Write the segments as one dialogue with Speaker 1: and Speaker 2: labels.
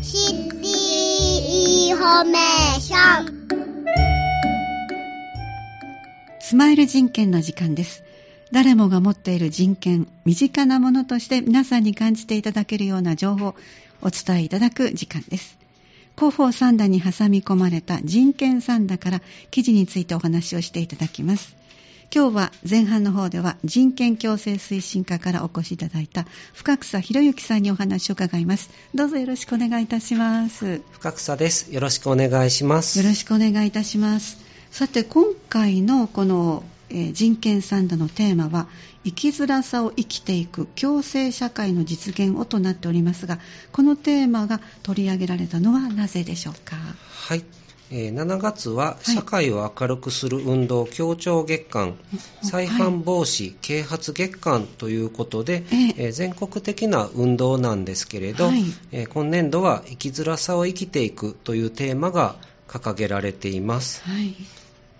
Speaker 1: シティインフォメーション
Speaker 2: スマイル人権の時間です。誰もが持っている人権、身近なものとして皆さんに感じていただけるような情報をお伝えいただく時間です。広報三田に挟み込まれた人権三田から記事についてお話をしていただきます。今日は前半の方では人権共生推進課からお越しいただいた深草博之さんにお話を伺います。どうぞよろしくお願いいたします。
Speaker 3: 深草です。よろしくお願いします。
Speaker 2: よろしくお願いいたします。さて、今回のこの、えー人権サンダのテーマは、生きづらさを生きていく共生社会の実現をとなっておりますが、このテーマが取り上げられたのはなぜでしょうか？
Speaker 3: はい。えー7月は社会を明るくする運動協調月間、再犯防止啓発月間ということで、
Speaker 2: ええ
Speaker 3: えー全国的な運動なんですけれど、
Speaker 2: はい
Speaker 3: えー今年度は生きづらさを生きていくというテーマが掲げられています。
Speaker 2: はい。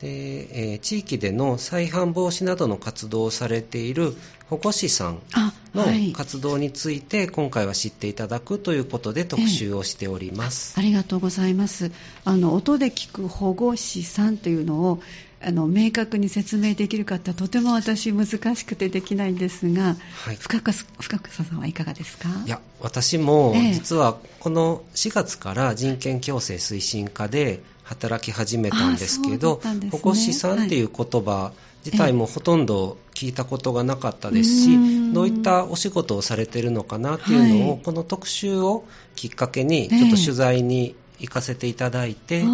Speaker 3: でえー地域での再犯防止などの活動をされている保護司さん
Speaker 2: あ、
Speaker 3: の
Speaker 2: はい。
Speaker 3: 活動について今回は知っていただくということで特集をしております。
Speaker 2: ありがとうございます。あの、音で聞く保護士さんというのを、あの、明確に説明できるかってとても私難しくてできないんですが、
Speaker 3: はい。
Speaker 2: 深草深草さんはいかがですか？
Speaker 3: いや私も
Speaker 2: ええ。
Speaker 3: 実はこの4月から人権共生推進課で働き始めたんですけ
Speaker 2: あ
Speaker 3: ど、
Speaker 2: ね。
Speaker 3: 保護士さんっていう言葉自体もほとんど聞いたことがなかったですし、どういったお仕事をされてるのかなっていうのを、
Speaker 2: はい。
Speaker 3: この特集をきっかけに
Speaker 2: ええ
Speaker 3: ちょっと取材に行かせていただいて、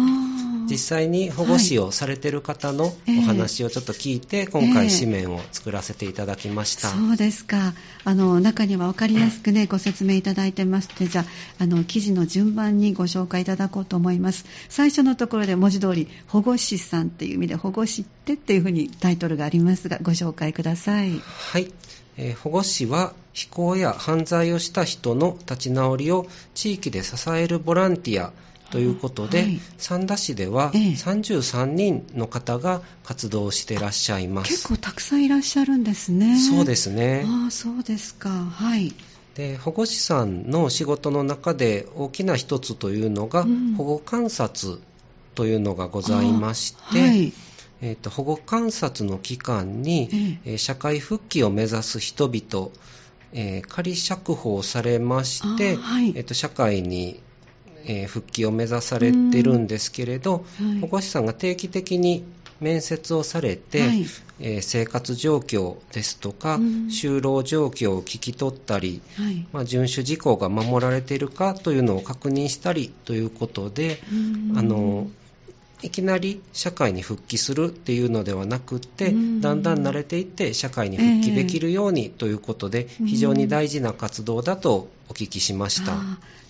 Speaker 3: 実際に保護士をされてる方の
Speaker 2: ええ
Speaker 3: お話をちょっと聞いて、今
Speaker 2: ええ
Speaker 3: 回紙面を作らせていただきました。
Speaker 2: そうですか。あの、中には分かりやすくね、ご説明いただいてまして、じゃあ、あの、記事の順番にご紹介いただこうと思います。最初のところで文字通り、保護士さんっていう意味で、保護士ってっていうふうにタイトルがありますが、ご紹介ください。
Speaker 3: はい、えー保護司は非行や犯罪をした人の立ち直りを地域で支えるボランティアということで、
Speaker 2: はい
Speaker 3: 三田市では
Speaker 2: ええ
Speaker 3: 33人の方が活動してらっしゃいます。
Speaker 2: 結構たくさんいらっしゃるんですね。
Speaker 3: そうですね。
Speaker 2: ああ、そうですか。はい。
Speaker 3: で保護司さんの仕事の中で大きな一つというのが、
Speaker 2: うん
Speaker 3: 保護観察というのがございまして、
Speaker 2: はい。
Speaker 3: えーと保護観察の期間に、
Speaker 2: え
Speaker 3: えー社会復帰を目指す人々、えー仮釈放されまして、
Speaker 2: はい
Speaker 3: えーと社会に、えー復帰を目指されてるんですけれど、
Speaker 2: はい。
Speaker 3: 保護士さんが定期的に面接をされて、
Speaker 2: はい。
Speaker 3: えー生活状況ですとか、
Speaker 2: うん。
Speaker 3: 就労状況を聞き取ったり、
Speaker 2: はい。
Speaker 3: まあ、遵守事項が守られているかというのを確認したりということで、
Speaker 2: うん。
Speaker 3: あのいきなり社会に復帰するっていうのではなくって、
Speaker 2: うん
Speaker 3: だんだん慣れていって社会に復帰できるようにということで、
Speaker 2: うん
Speaker 3: 非常に大事な活動だとお聞きしました。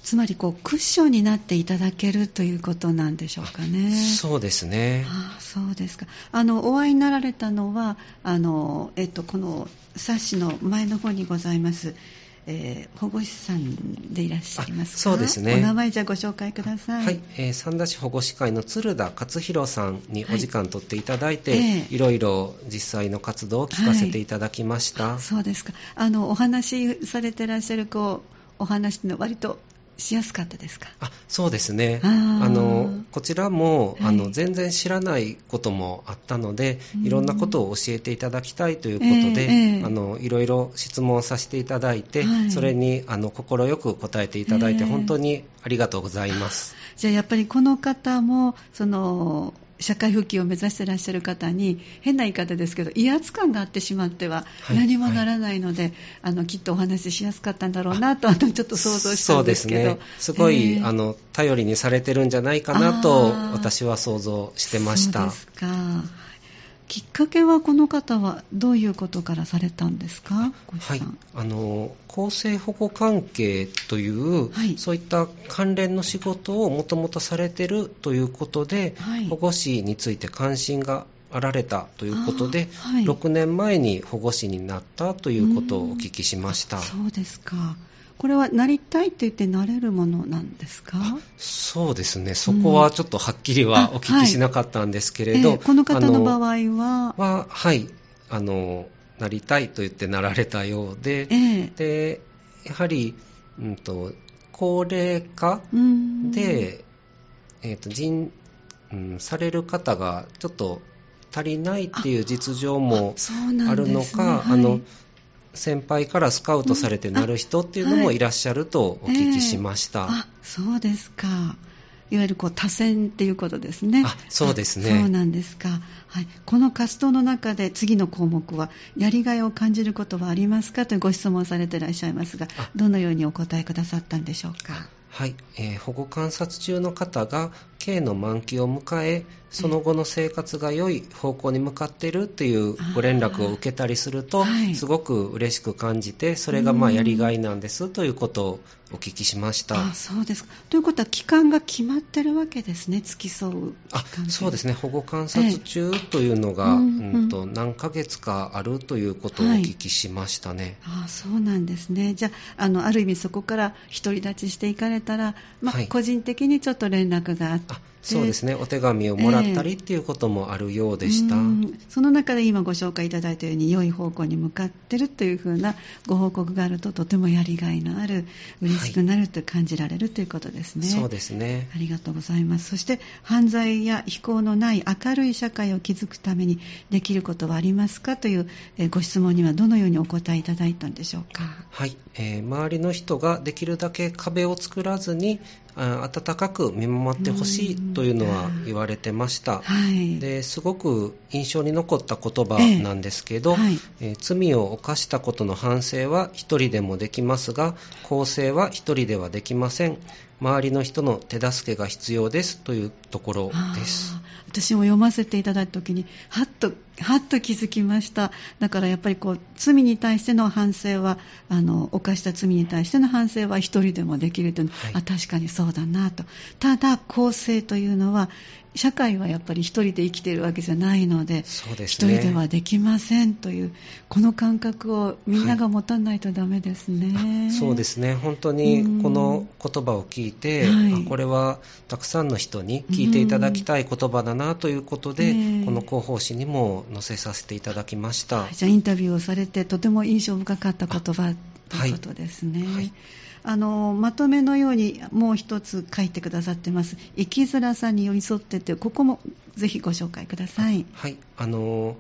Speaker 2: つまりこうクッションになっていただけるということなんでしょうかね。
Speaker 3: そうですね。
Speaker 2: ああそうですか。あのお会いになられたのはあのえっとこの冊子の前の方にございます。えー保護士さんでいらっしゃいます
Speaker 3: そうですね
Speaker 2: お名前じゃあご紹介ください。
Speaker 3: はい、えー三田市保護司会の鶴田勝弘さんにお時間取っていただいて、
Speaker 2: はいええ
Speaker 3: いろいろ実際の活動を聞かせていただきました。
Speaker 2: そうですか。あのお話しされてらっしゃるこうお話の割としやすかったですか？
Speaker 3: あそうですね。
Speaker 2: あ
Speaker 3: のこちらも、
Speaker 2: はい。
Speaker 3: あの全然知らないこともあったので
Speaker 2: うん。
Speaker 3: いろんなことを教えていただきたいということで、
Speaker 2: ええええ。
Speaker 3: あのいろいろ質問させていただいて、
Speaker 2: はい。
Speaker 3: それにあの快く答えていただいて、
Speaker 2: ええ。
Speaker 3: 本当にありがとうございます。
Speaker 2: じゃあやっぱりこの方もその社会復帰を目指してらっしゃる方に変な言い方ですけど威圧感があってしまっては
Speaker 3: はい。
Speaker 2: 何もならないので、あのきっとお話ししやすかったんだろうなとあの ちょっと想像したんですけど。
Speaker 3: そうですね。すごい、
Speaker 2: えー。
Speaker 3: あの頼りにされてるんじゃないかなと私は想像してました。
Speaker 2: そうですかきっかけはこの方はどういうことからされたんですか？
Speaker 3: はい、あの厚生保護関係という、
Speaker 2: はい。
Speaker 3: そういった関連の仕事をもともとされてるということで、
Speaker 2: はい。
Speaker 3: 保護士について関心があられたということで、
Speaker 2: はい。
Speaker 3: 6年前に保護士になったということをお聞きしました。
Speaker 2: そうですかこれはなりたいって言ってなれるものなんですか？
Speaker 3: そうですね、そこはちょっとはっきりはお聞きしなかったんですけれど、
Speaker 2: えーこの方の場合は？
Speaker 3: は、はい、あの、なりたいと言ってなられたようで、
Speaker 2: ええ。
Speaker 3: で、やはり、うんと、高齢化
Speaker 2: うん。
Speaker 3: で、えーと人うん、される方がちょっと足りないっていう実情も
Speaker 2: あ
Speaker 3: るの
Speaker 2: ですね。
Speaker 3: か、
Speaker 2: はい
Speaker 3: 先輩からスカウトされてなる人っていうのもい。らっしゃるとお聞きしました。
Speaker 2: あそうですか。いわゆるこう多選っていうことですね。
Speaker 3: あそうですね。
Speaker 2: あそうなんですか、はい、この活動の中で次の項目はやりがいを感じることはありますかというご質問されていらっしゃいますが
Speaker 3: あ。
Speaker 2: どのようにお答えくださったんでしょうか？
Speaker 3: はい、えー保護観察中の方が刑の満期を迎えその後の生活が良い方向に向かっているっていうご連絡を受けたりすると、
Speaker 2: はい。
Speaker 3: すごく嬉しく感じてそれがまあ
Speaker 2: うん
Speaker 3: やりがいなんですということをお聞きしました。
Speaker 2: あそうですか。ということは期間が決まってるわけですね付き添う
Speaker 3: あそうですね。保護観察中というのが、
Speaker 2: ええ。う
Speaker 3: うん。んと何ヶ月かあるということをお聞きしましたね。
Speaker 2: あそうなんですね。じゃあ、あのある意味そこから独り立ちしていかれたら、まあ
Speaker 3: はい。
Speaker 2: 個人的にちょっと連絡があって、
Speaker 3: あそうですねお手紙をもらったりっていうこともあるようでした。
Speaker 2: うんその中で今ご紹介いただいたように良い方向に向かってるというふうなご報告があるととてもやりがいのある嬉しくなると感じられるということですね。
Speaker 3: そうですね。
Speaker 2: ありがとうございます。そして犯罪や非行のない明るい社会を築くためにできることはありますかというえーご質問にはどのようにお答えいただいたんでしょうか。
Speaker 3: はい、えー周りの人ができるだけ壁を作らずにあ温かく見守ってほしいというのは言われてました。
Speaker 2: はい。
Speaker 3: ですごく印象に残った言葉なんですけど、
Speaker 2: ええはい。
Speaker 3: えー罪を犯したことの反省は一人でもできますが更生は一人ではできません。周りの人の手助けが必要ですというところです。
Speaker 2: 私も読ませていただいた時にはっとはっと気づきました。だからやっぱりこう罪に対しての反省はあの犯した罪に対しての反省は一人でもできるというの。
Speaker 3: はい。
Speaker 2: あ確かにそうだなと。ただ公正というのは社会はやっぱり一人で生きているわけじゃないので一
Speaker 3: ね。
Speaker 2: 人ではできませんというこの感覚をみんなが持たないとダメですね、
Speaker 3: そうですね。本当にこの言葉を聞いて、
Speaker 2: はい。
Speaker 3: あこれはたくさんの人に聞いていただきたい言葉だなということで、この広報誌にも載せさせていただきました、
Speaker 2: はい。じゃあインタビューをされてとても印象深かった言葉ということですね、
Speaker 3: はい
Speaker 2: あのまとめのようにもう一つ書いてくださってます。生きづらさに寄り添ってというここもぜひご紹介ください。
Speaker 3: はい、あの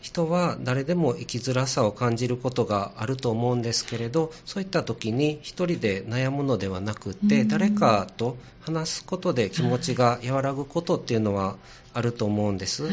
Speaker 3: 人は誰でも生きづらさを感じることがあると思うんですけれどそういった時に一人で悩むのではなくって
Speaker 2: うん。
Speaker 3: 誰かと話すことで気持ちが和らぐことっていうのはあると思うんです、
Speaker 2: はい。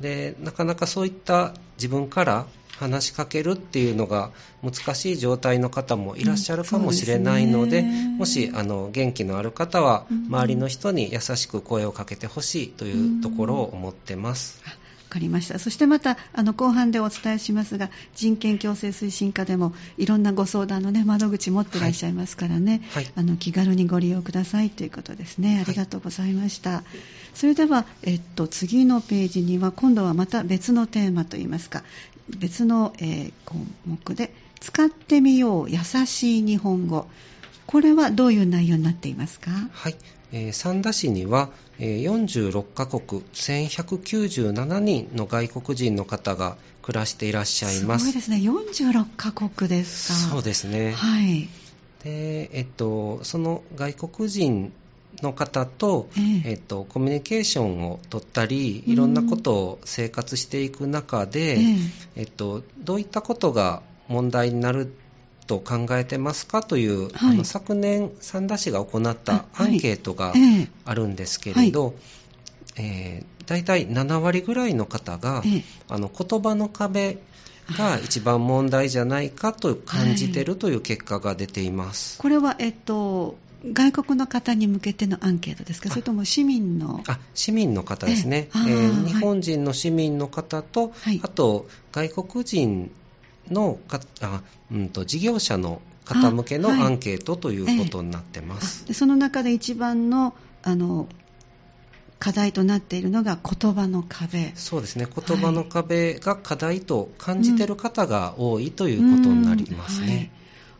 Speaker 3: でなかなかそういった自分から話しかけるっていうのが難しい状態の方もいらっしゃるかもしれないので,、
Speaker 2: うんですね。
Speaker 3: もしあの元気のある方は
Speaker 2: うん。
Speaker 3: 周りの人に優しく声をかけてほしいというところを思ってます。
Speaker 2: あわかりました。そしてまたあの後半でお伝えしますが人権共生推進課でもいろんなご相談の、ね、窓口持ってらっしゃいますからね、
Speaker 3: はい。
Speaker 2: あの気軽にご利用くださいということですね。ありがとうございました、それでは、えっと、次のページには今度はまた別のテーマといいますか別の、えー項目で使ってみよう優しい日本語。これはどういう内容になっていますか？
Speaker 3: はい、えー三田市には、えー46カ国1197人の外国人の方が暮らしていらっしゃいます。
Speaker 2: すごいですね。46カ国ですか。
Speaker 3: そうですね、
Speaker 2: はい。
Speaker 3: でえっと、その外国人の方と、
Speaker 2: ええ。
Speaker 3: えっと、コミュニケーションを取ったりいろんなことを生活していく中で、
Speaker 2: ええ。
Speaker 3: えっと、どういったことが問題になると考えてますかという、
Speaker 2: はい。
Speaker 3: あの昨年三田市が行ったアンケートが
Speaker 2: ええ。
Speaker 3: あるんですけれど、えー大体7割ぐらいの方が、
Speaker 2: ええ。
Speaker 3: あの言葉の壁が一番問題じゃないかと感じてるという結果が出ています。
Speaker 2: これは、えっと、外国の方に向けてのアンケートですか、
Speaker 3: あ。
Speaker 2: それとも市民の、
Speaker 3: あ市民の方ですね、
Speaker 2: えー
Speaker 3: 日本人の市民の方と、
Speaker 2: はい。
Speaker 3: あと外国人のかあ、うん、と事業者の方向けのアンケートということになってます。
Speaker 2: あでその中で一番のあの課題となっているのが言葉の壁。
Speaker 3: そうですね言葉の壁が課題と感じてる方が多いということになります
Speaker 2: うんはい
Speaker 3: ね。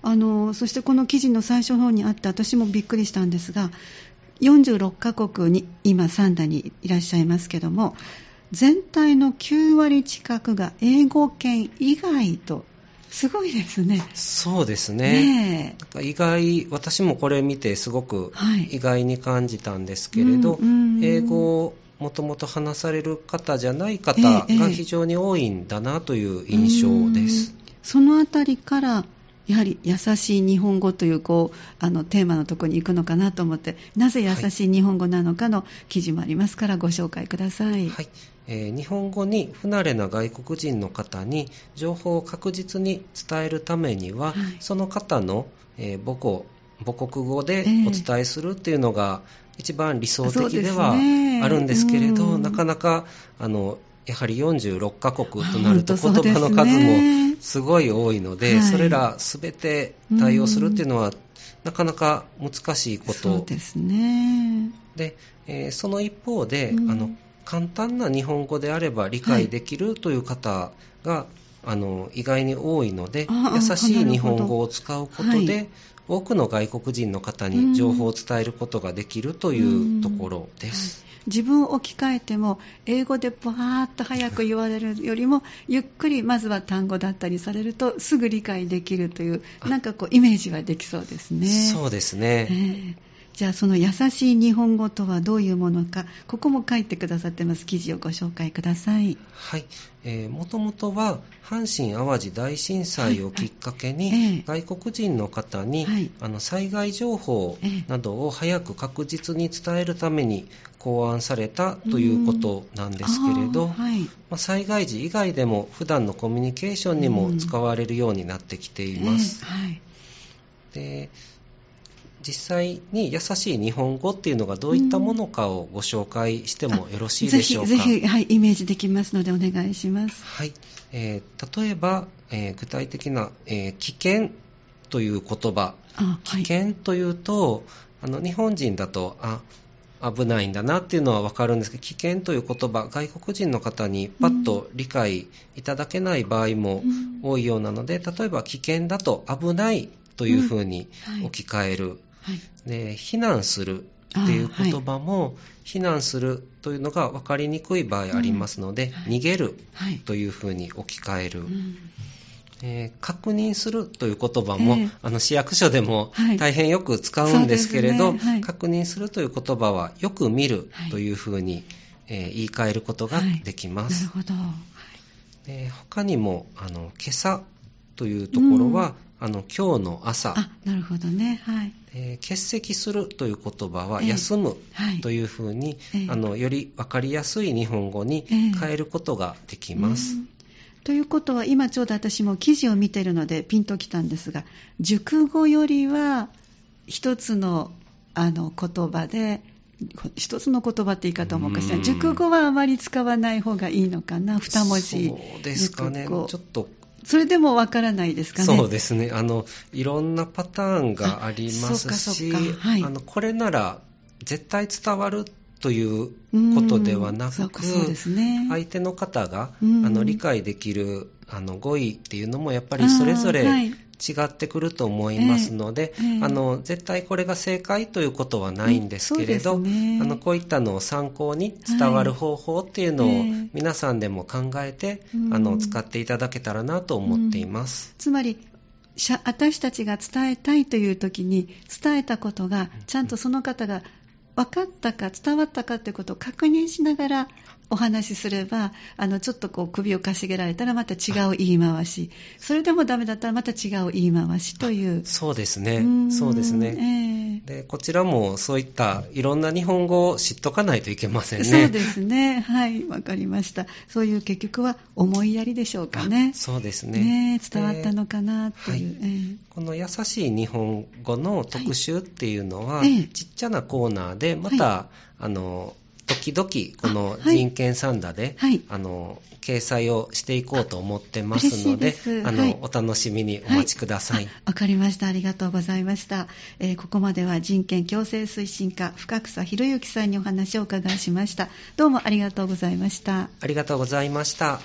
Speaker 2: あのそしてこの記事の最初の方にあって私もびっくりしたんですが46カ国に今サンダにいらっしゃいますけども全体の9割近くが英語圏以外とすごいですね。
Speaker 3: そうですね。
Speaker 2: ね
Speaker 3: 意外、私もこれ見てすごく
Speaker 2: はい
Speaker 3: 意外に感じたんですけれど、
Speaker 2: うんうん
Speaker 3: 英語をもともと話される方じゃない方
Speaker 2: ええ
Speaker 3: が非常に多いんだなという印象です。
Speaker 2: うんそのあたりから、やはり優しい日本語というこうあのテーマのところに行くのかなと思って、なぜ優しい日本語なのかの記事もありますから、ご紹介ください。
Speaker 3: はいえー日本語に不慣れな外国人の方に情報を確実に伝えるためには、
Speaker 2: はい。
Speaker 3: その方の、えー母語母国語で
Speaker 2: ええ。
Speaker 3: お伝えするっていうのが一番理想的では
Speaker 2: ね。
Speaker 3: あるんですけれど、
Speaker 2: うん。
Speaker 3: なかなかあのやはり46カ国となると言葉の数
Speaker 2: ね
Speaker 3: もすごい多いので、
Speaker 2: はい。
Speaker 3: それら全て対応するっていうのはなかなか難しいこと。
Speaker 2: そうですね。
Speaker 3: で、えーその一方で、
Speaker 2: うん。
Speaker 3: あの簡単な日本語であれば理解できるという方が、あの意外に多いので優しい日本語を使うことで、
Speaker 2: はい
Speaker 3: 多くの外国人の方
Speaker 2: うん。
Speaker 3: に情報を伝えることができるというところです。
Speaker 2: 自分を置き換えても英語でバーッと早く言われるよりもゆっくりまずは単語だったりされるとすぐ理解できるという
Speaker 3: あ。
Speaker 2: なんかこうイメージはできそうですね。
Speaker 3: そうですね。
Speaker 2: ええじゃあその優しい日本語とはどういうものかここも書いてくださってます。記事をご紹介ください。
Speaker 3: はい、えー、もともとは阪神・淡路大震災をきっかけに、外国人の方に、
Speaker 2: はい。
Speaker 3: あの災害情報
Speaker 2: ええ
Speaker 3: などを早く確実に伝えるために考案されたということなんですけれど、
Speaker 2: はい。
Speaker 3: まあ、災害時以外でも普段のコミュニケーションにも使われるようになってきています。
Speaker 2: ええはい。
Speaker 3: で実際に優しい日本語っていうのがどういったものかをご紹介してもよろしいでしょうか？
Speaker 2: ぜひぜひ、はい、イメージできますのでお願いします。
Speaker 3: はい、えー例えば、えー具体的な、えー危険という言葉、
Speaker 2: あはい、
Speaker 3: 危険というと、あの日本人だとあ危ないんだなっていうのは分かるんですけど危険という言葉外国人の方にパッと理解いただけない場合も
Speaker 2: うん。
Speaker 3: 多いようなので、例えば危険だと危ないというふうに置き換える、
Speaker 2: はい
Speaker 3: で避難するっていう言葉も、避難するというのが分かりにくい場合ありますので、逃げる
Speaker 2: はい。
Speaker 3: というふうに置き換える、
Speaker 2: うん。
Speaker 3: えー確認するという言葉も、
Speaker 2: ええ。
Speaker 3: あの市役所でも
Speaker 2: はい。
Speaker 3: 大変よく使うんですけれど、
Speaker 2: そうですね。はい。
Speaker 3: 確認するという言葉はよく見る
Speaker 2: はい。
Speaker 3: というふうに、えー言い換えることができます。
Speaker 2: なるほど。
Speaker 3: 他にもあの今朝というところは、あの今日の朝、
Speaker 2: あ、なるほどね。はい。
Speaker 3: えー欠席するという言葉は
Speaker 2: ええ
Speaker 3: 休む
Speaker 2: はい。
Speaker 3: というふうに、
Speaker 2: ええ
Speaker 3: あのより分かりやすい日本語に
Speaker 2: ええ
Speaker 3: 変えることができます。
Speaker 2: うんということは、今ちょうど私も記事を見てるのでピンときたんですが、熟語よりは一つのあの言葉で、一つの言葉って言い方もおかしい熟語はあまり使わない方がいいのかな、二文字。
Speaker 3: そうですかね。ちょっと
Speaker 2: それでもわからないですかね。
Speaker 3: そうですね。あのいろんなパターンがあります
Speaker 2: あ
Speaker 3: し
Speaker 2: はい。
Speaker 3: あのこれなら絶対伝わるということではなく
Speaker 2: ね。
Speaker 3: 相手の方があ
Speaker 2: うん。
Speaker 3: の理解できるあの語彙っていうのもやっぱりそれぞれ違ってくると思いますので、
Speaker 2: ええええ。
Speaker 3: あの絶対これが正解ということはないんですけれど、
Speaker 2: ね。
Speaker 3: あのこういったのを参考に伝わる方法っていうのを皆さんでも考えて、
Speaker 2: うん。
Speaker 3: あの使っていただけたらなと思っています。
Speaker 2: つまり私たちが伝えたいという時に伝えたことがちゃんとその方が分かったか伝わったかということを確認しながらお話しすればあのちょっとこう首をかしげられたらまた違う言い回し。それでもダメだったらまた違う言い回しという。
Speaker 3: そうですね。
Speaker 2: ん。
Speaker 3: そうですね。
Speaker 2: ええ。
Speaker 3: で、こちらもそういったいろんな日本語を知っとかないといけませんね。
Speaker 2: そうですね。はいわかりました。そういう結局は思いやりでしょうかね。
Speaker 3: あそうですね。
Speaker 2: ねえ伝わったのかなという、
Speaker 3: で
Speaker 2: え
Speaker 3: この優しい日本語の特集っていうのは、
Speaker 2: はい。ええ。
Speaker 3: ちっちゃなコーナーで、また、あの、時々、この人権サンダで、
Speaker 2: はい
Speaker 3: あの、掲載をしていこうと思ってますので、あの、
Speaker 2: はい
Speaker 3: お楽しみにお待ちください。
Speaker 2: あわかりました。ありがとうございました。えーここまでは人権共生推進課深草博之さんにお話をお伺いしました。どうもありがとうございました。
Speaker 3: ありがとうございました。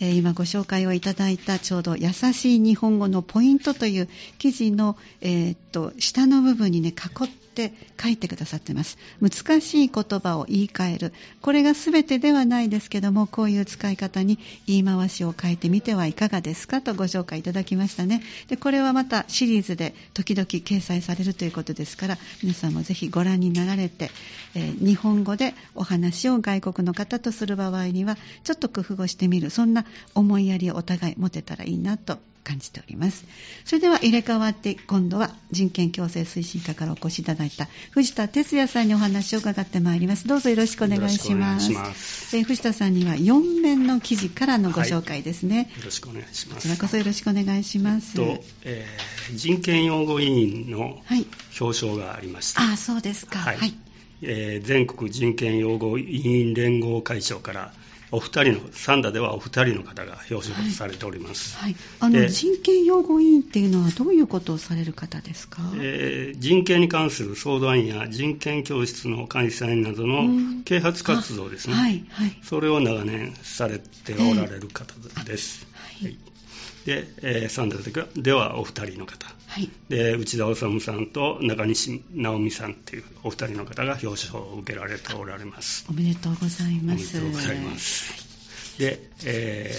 Speaker 2: えー今ご紹介をいただいたちょうど優しい日本語のポイントという記事の、えーっと下の部分にね囲って書いてくださってます。難しい言葉を言い換える。これが全てではないですけどもこういう使い方に言い回しを変えてみてはいかがですかとご紹介いただきましたね。でこれはまたシリーズで時々掲載されるということですから皆さんもぜひご覧になられて、えー日本語でお話を外国の方とする場合にはちょっと工夫をしてみる。そんな思いやりをお互い持てたらいいなと感じております。それでは入れ替わって今度は人権共生推進課からお越しいただいた藤田哲也さんにお話を伺ってまいります。どうぞよろしくお願いします。えー藤田さんには4面の記事からのご紹介ですね、
Speaker 4: よろしくお願いします。
Speaker 2: こちらこそよろしくお願いします、
Speaker 4: と、えー人権擁護委員の
Speaker 2: はい。
Speaker 4: 表彰がありました。
Speaker 2: ああそうですか。
Speaker 4: はい。
Speaker 2: はい。
Speaker 4: えー全国人権擁護委員連合会長からお二人の、三田ではお二人の方が表彰されております。
Speaker 2: はい、あの
Speaker 4: で
Speaker 2: 人権擁護委員っていうのはどういうことをされる方ですか、
Speaker 4: えー人権に関する相談や人権教室の開催など
Speaker 2: う
Speaker 4: の
Speaker 2: ん。
Speaker 4: 啓発活動ですね、
Speaker 2: あはいはい。
Speaker 4: それを長年されておられる方です。
Speaker 2: はい。
Speaker 4: はいで、えー、三田ではお二人の方、
Speaker 2: はい。
Speaker 4: で内田治さんと中西直美さんというお二人の方が表彰を受けられておられます。
Speaker 2: おめでとうござい
Speaker 4: おめで
Speaker 2: ます
Speaker 4: とうございます。で、え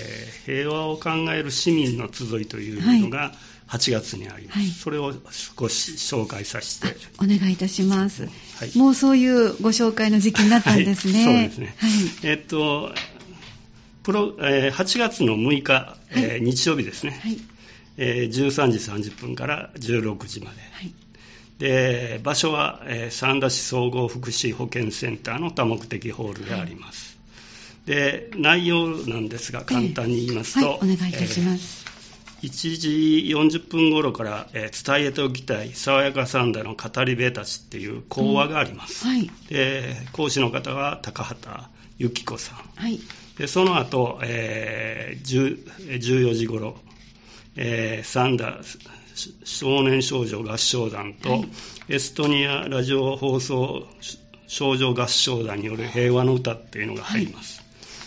Speaker 4: ー平和を考える市民の集いというのが8月にあります。
Speaker 2: はい。
Speaker 4: それを少し紹介させて、
Speaker 2: お願いいたします、
Speaker 4: はい。
Speaker 2: もうそういうご紹介の時期になったんですね、
Speaker 4: はい。そうですね。
Speaker 2: はい。
Speaker 4: えっと、プロえー8月の6日、えー日曜日ですね、
Speaker 2: はい。
Speaker 4: えー13時30分から16時まで。
Speaker 2: はい。
Speaker 4: で場所は、えー三田市総合福祉保健センターの多目的ホールであります、で内容なんですが簡単に言いますと、
Speaker 2: はいお願いいたします、
Speaker 4: えー1時40分頃から、えー伝えておきたい爽やか三田の語り部たちっていう講話があります、
Speaker 2: はい。
Speaker 4: で講師の方は高畑由紀子さん。
Speaker 2: はい。
Speaker 4: でその後、えー10 14時頃、えー三田少年少女合唱団と、
Speaker 2: はい。
Speaker 4: エストニアラジオ放送少女合唱団による平和の歌っていうのが入ります。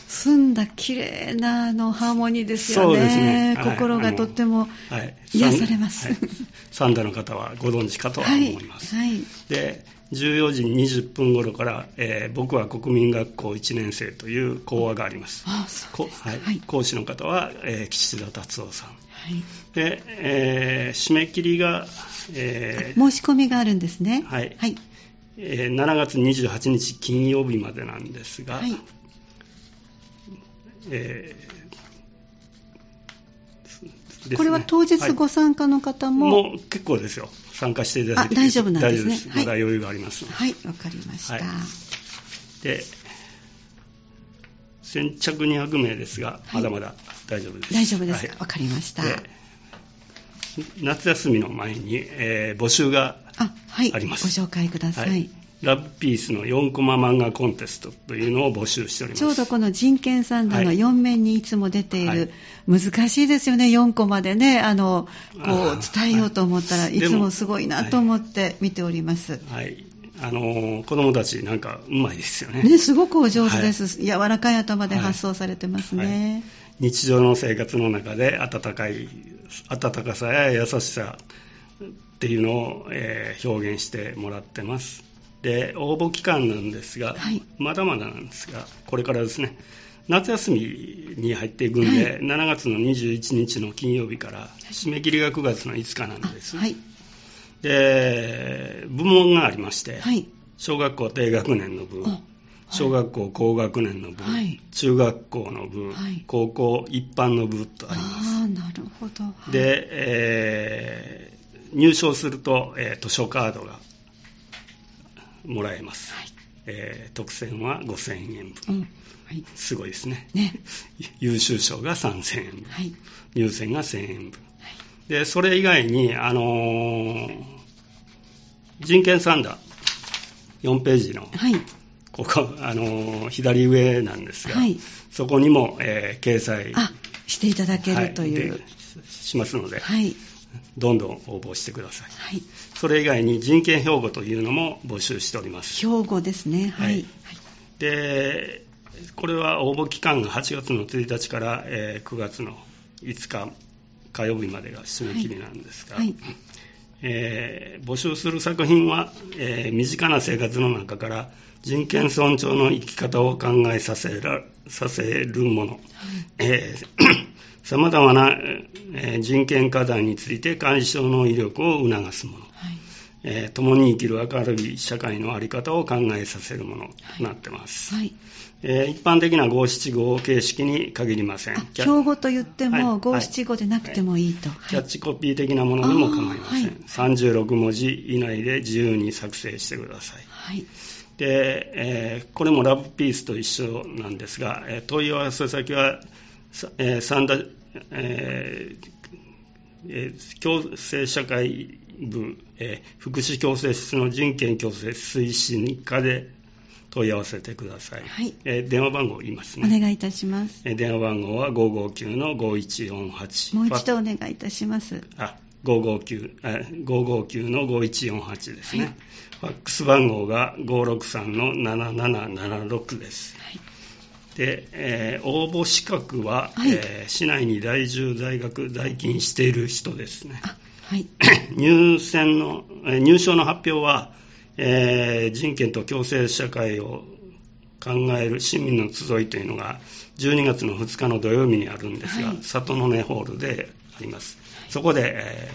Speaker 2: 澄んだ綺麗なあのハーモニーですよね。
Speaker 4: そうですね。はい。
Speaker 2: 心がとっても
Speaker 4: はい、
Speaker 2: 癒されます。
Speaker 4: はい。三田の方はご存知かとは
Speaker 2: はい
Speaker 4: 思います。
Speaker 2: はい。
Speaker 4: で14時20分頃から、えー僕は国民学校1年生という講話があります。
Speaker 2: あそう
Speaker 4: こ
Speaker 2: ですか。
Speaker 4: はい。
Speaker 2: はい。
Speaker 4: 講師の方は、えー岸田達夫さん。
Speaker 2: はい。
Speaker 4: で、えー締め切りが、えー
Speaker 2: 申し込みがあるんですね。
Speaker 4: はい。
Speaker 2: はい。
Speaker 4: えー7月28日金曜日までなんですが、
Speaker 2: はい。
Speaker 4: えーね。
Speaker 2: これは当日ご
Speaker 4: はい
Speaker 2: 参加の方も、
Speaker 4: もう結構ですよ参加していただいて
Speaker 2: あ大丈夫なんですね
Speaker 4: す、
Speaker 2: はい
Speaker 4: まだ余裕があります
Speaker 2: はい、わかりました。
Speaker 4: はいで先着200名ですが、
Speaker 2: はい
Speaker 4: まだまだ大丈夫です
Speaker 2: 大丈夫ですか？わ、
Speaker 4: はい
Speaker 2: かりました。
Speaker 4: で夏休みの前に、えー募集が。あります
Speaker 2: ご紹介ください。
Speaker 4: はいラブピースの4コマ漫画コンテストというのを募集しております。
Speaker 2: ちょうどこの人権三段の
Speaker 4: はい
Speaker 2: 4面にいつも出てい
Speaker 4: はい
Speaker 2: る、難しいですよね、4コマでね、あの、こ
Speaker 4: あ
Speaker 2: う
Speaker 4: ー
Speaker 2: 伝えようと思ったら
Speaker 4: はい
Speaker 2: いつもすごいなと思って見ております。
Speaker 4: はい。あのー子供たちなんかうまいですよね。
Speaker 2: ね、すごくお上手です。柔らかい頭で発想されてます
Speaker 4: はい
Speaker 2: ね。
Speaker 4: 日常の生活の中で温かい、温かさや優しさっていうのを、えー表現してもらってます。で、応募期間なんですが、
Speaker 2: はい
Speaker 4: まだまだなんですが、これからですね、夏休みに入っていくんで、
Speaker 2: はい
Speaker 4: 7月の21日の金曜日から、締め切りが9月の5日なん
Speaker 2: あ
Speaker 4: です。
Speaker 2: はい。
Speaker 4: で、部門がありまして、
Speaker 2: はい。
Speaker 4: 小学校低学年の部、
Speaker 2: あ
Speaker 4: 小学校高学年の部、
Speaker 2: はい
Speaker 4: 中学校の部、
Speaker 2: はい
Speaker 4: 高校一般の部とありま
Speaker 2: ああ、なるほど。
Speaker 4: す。で、えー入賞すると、えー図書カードがもらえます。
Speaker 2: はい
Speaker 4: えー特選は5000円分。
Speaker 2: うん。はい。
Speaker 4: すごいですね。
Speaker 2: ね。
Speaker 4: 優秀賞が3000円分。
Speaker 2: はい。
Speaker 4: 入選が1000円分。で、それ以外に、あのー人権サンダー、4ページの、
Speaker 2: はい。
Speaker 4: ここ、あのー左上なんですが、
Speaker 2: はい
Speaker 4: そこにも、えー掲載
Speaker 2: あ、していただけるという。
Speaker 4: でしますので、
Speaker 2: はい。
Speaker 4: どんどん応募してください。
Speaker 2: はい。
Speaker 4: それ以外に人権標語というのも募集しております。
Speaker 2: 兵庫ですね。はい。
Speaker 4: はいで、これは応募期間が8月の1日から、えー、9月の5日火曜日までが締め切りなんですが、はいはい、えー、募集する作品は、えー、身近な生活の中から人権尊重の生き方を考えさせらさせるもの、さまざまな、えー、人権課題について解消の威力を促すもの、はい。えー、共に生きる明るい社会の在り方を考えさせるものとなってます。はい。えー、一般的な五七五形式に限りません。
Speaker 2: 標語と言っても五七五でなくてもいいと、はい、
Speaker 4: キャッチコピー的なものでも構いません。はい、36文字以内で自由に作成してください。はい。でえー、これもラブピースと一緒なんですが、えー、問い合わせ先は、えー三田えー、共生社会部、えー、福祉共生室の人権共生推進課で問い合わせてください。はい。えー、電話番号言いますね。
Speaker 2: お願いいたします。
Speaker 4: えー、電話番号は559の5148。
Speaker 2: もう一度お願いいたします。
Speaker 4: あ、559、え559の5148ですね。はい、ファックス番号が563の7776です。はい。で、えー、応募資格は、はい、えー、市内に在住在学在勤している人ですね。はい、入選の、入賞の発表は、えー、人権と共生社会を考える市民の集いというのが12月の2日の土曜日にあるんですが、はい、里の根ホールであります。そこで、え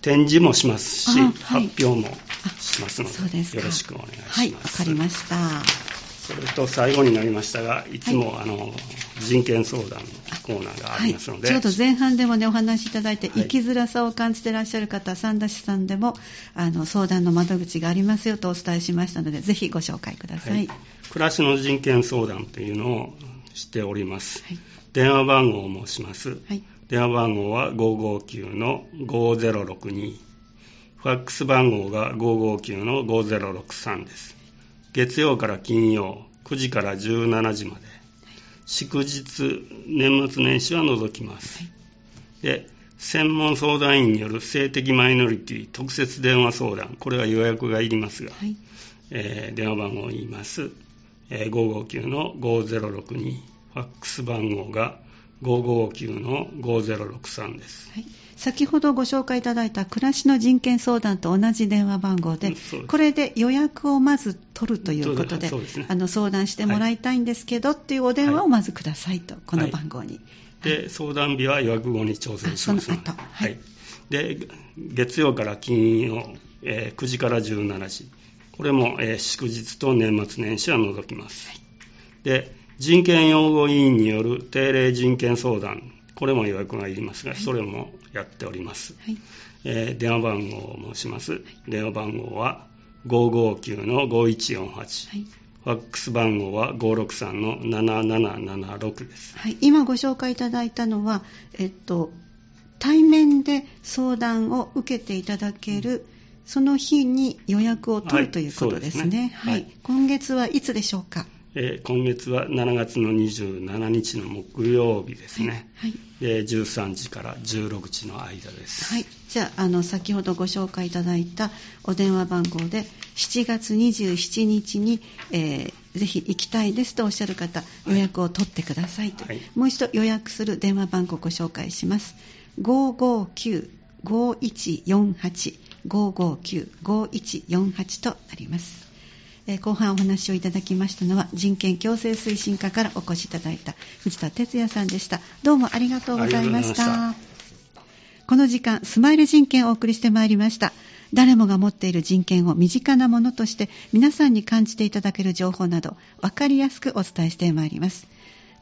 Speaker 4: ー、展示もしますし、はい、発表もしますので、よろしくお願いします。はい、わ
Speaker 2: かりました。
Speaker 4: それと最後になりましたが、いつも、はい、あの人権相談のコーナーがありますので、
Speaker 2: はい、ちょうど前半でもねお話しいただいて、生きづらさを感じていらっしゃる方、三田市さんでもあの相談の窓口がありますよとお伝えしましたので、ぜひご紹介ください。はい、
Speaker 4: 暮らしの人権相談というのをしております。電話番号を申します。電話番号は559の5062。ファックス番号が559の5063です。月曜から金曜9時から17時まで。祝日年末年始は除きます、で専門相談員による性的マイノリティ特設電話相談。これは予約がいりますが、はい、えー、電話番号を言います、えー、559の5062ファックス番号が559の5063です、はい。
Speaker 2: 先ほどご紹介いただいた暮らしの人権相談と同じ電話番号で、これで予約をまず取るということで、ね、あの相談してもらいたいんですけど、はい、っていうお電話をまずくださいと、この番号に。
Speaker 4: で、相談日は予約後に調整します。ので、はい、で月曜から金曜、えー、9時から17時、これも、えー、祝日と年末年始は除きます。で人権擁護委員による定例人権相談、これも予約がいりますが、それもやっております。はい、えー、電話番号を申します。はい、電話番号は559の5148。はいファックス番号は563の7776です。
Speaker 2: はい、今ご紹介いただいたのは、えっと、対面で相談を受けていただける、その日に予約を取る、ということですね。はい、はい、今月はいつでしょうか？
Speaker 4: えー、今月は7月の27日の木曜日ですね、はいはい、で13時から16時の間です、
Speaker 2: はい、じゃああの先ほどご紹介いただいたお電話番号で7月27日に、えー、ぜひ行きたいですとおっしゃる方予約を取ってくださいと、はい、もう一度予約する電話番号をご紹介します。559-5148 559-5148となりますえ後半お話をいただきましたのは人権共生推進課からお越しいただいた藤田哲也さんでした。どうもありがとうございました。この時間スマイル人権をお送りしてまいりました。誰もが持っている人権を身近なものとして皆さんに感じていただける情報など分かりやすくお伝えしてまいります。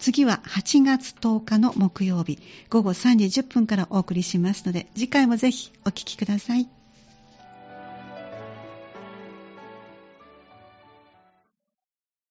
Speaker 2: 次は8月10日の木曜日午後3時10分からお送りしますので次回もぜひお聴きください